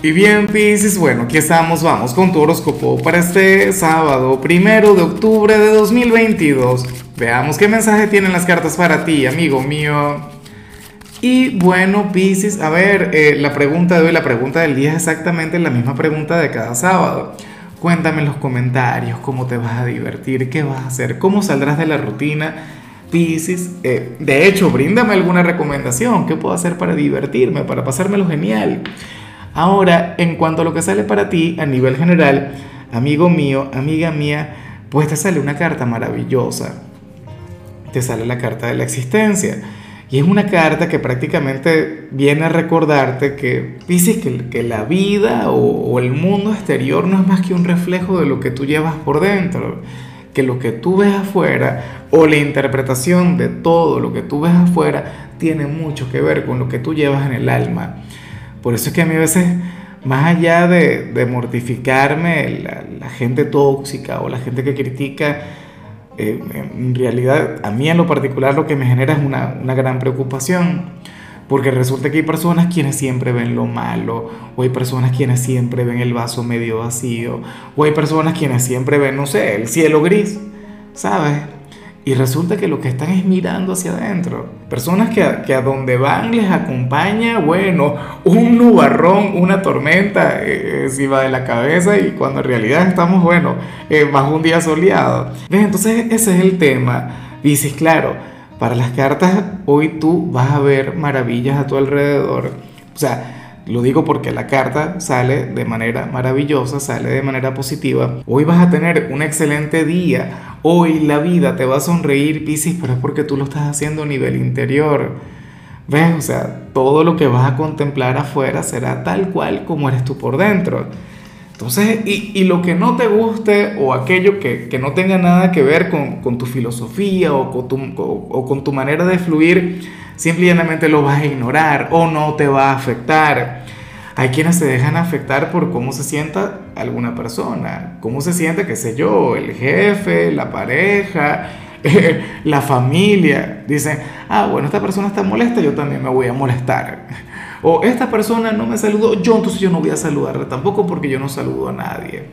Y bien, Pisces, bueno, aquí estamos, vamos con tu horóscopo para este sábado, primero de octubre de 2022. Veamos qué mensaje tienen las cartas para ti, amigo mío. Y bueno, Pisces, a ver, eh, la pregunta de hoy, la pregunta del día es exactamente la misma pregunta de cada sábado. Cuéntame en los comentarios cómo te vas a divertir, qué vas a hacer, cómo saldrás de la rutina. Pisces, eh, de hecho, bríndame alguna recomendación, qué puedo hacer para divertirme, para pasármelo genial. Ahora, en cuanto a lo que sale para ti a nivel general, amigo mío, amiga mía, pues te sale una carta maravillosa. Te sale la carta de la existencia. Y es una carta que prácticamente viene a recordarte que dices que, la vida o, el mundo exterior no es más que un reflejo de lo que tú llevas por dentro. Que lo que tú ves afuera o la interpretación de todo lo que tú ves afuera tiene mucho que ver con lo que tú llevas en el alma. Por eso es que a mí a veces, más allá de, mortificarme la, gente tóxica o la gente que critica, eh, en realidad a mí en lo particular lo que me genera es una, una gran preocupación. Porque resulta que hay personas quienes siempre ven lo malo, o hay personas quienes siempre ven el vaso medio vacío, o hay personas quienes siempre ven, no sé, el cielo gris, ¿sabes? Y resulta que lo que están es mirando hacia adentro. Personas que a, que a donde van les acompaña, bueno, un nubarrón, una tormenta eh, encima de la cabeza y cuando en realidad estamos, bueno, eh, bajo un día soleado. Entonces ese es el tema. Dices, claro, para las cartas hoy tú vas a ver maravillas a tu alrededor. O sea, lo digo porque la carta sale de manera maravillosa, sale de manera positiva. Hoy vas a tener un excelente día. Hoy la vida te va a sonreír, Piscis, pero es porque tú lo estás haciendo a nivel interior. ¿Ves? O sea, todo lo que vas a contemplar afuera será tal cual como eres tú por dentro. Entonces, y, y lo que no te guste o aquello que, que no tenga nada que ver con, con tu filosofía o con tu, o, o con tu manera de fluir, simplemente lo vas a ignorar o no te va a afectar. Hay quienes se dejan afectar por cómo se sienta alguna persona, cómo se siente, qué sé yo, el jefe, la pareja, la familia. Dicen, ah, bueno, esta persona está molesta, yo también me voy a molestar. O esta persona no me saludó, yo entonces yo no voy a saludarle tampoco porque yo no saludo a nadie.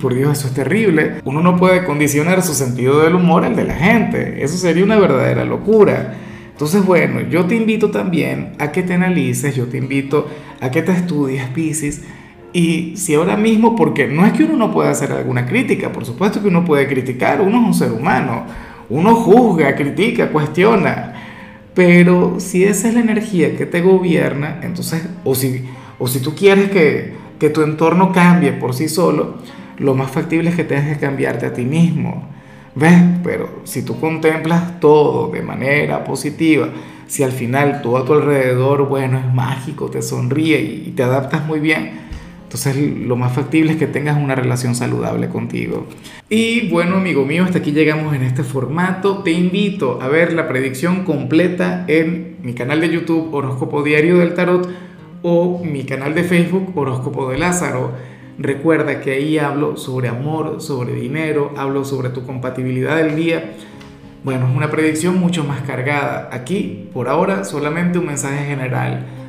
Por Dios, eso es terrible. Uno no puede condicionar su sentido del humor al de la gente. Eso sería una verdadera locura. Entonces, bueno, yo te invito también a que te analices, yo te invito a que te estudies, Pisces, y si ahora mismo, porque no es que uno no pueda hacer alguna crítica, por supuesto que uno puede criticar, uno es un ser humano, uno juzga, critica, cuestiona, pero si esa es la energía que te gobierna, entonces, o si, o si tú quieres que, que tu entorno cambie por sí solo, lo más factible es que tengas que cambiarte a ti mismo. ¿Ves? Pero si tú contemplas todo de manera positiva, si al final todo a tu alrededor, bueno, es mágico, te sonríe y te adaptas muy bien, entonces lo más factible es que tengas una relación saludable contigo. Y bueno, amigo mío, hasta aquí llegamos en este formato. Te invito a ver la predicción completa en mi canal de YouTube Horóscopo Diario del Tarot o mi canal de Facebook Horóscopo de Lázaro. Recuerda que ahí hablo sobre amor, sobre dinero, hablo sobre tu compatibilidad del día. Bueno, es una predicción mucho más cargada. Aquí, por ahora, solamente un mensaje general.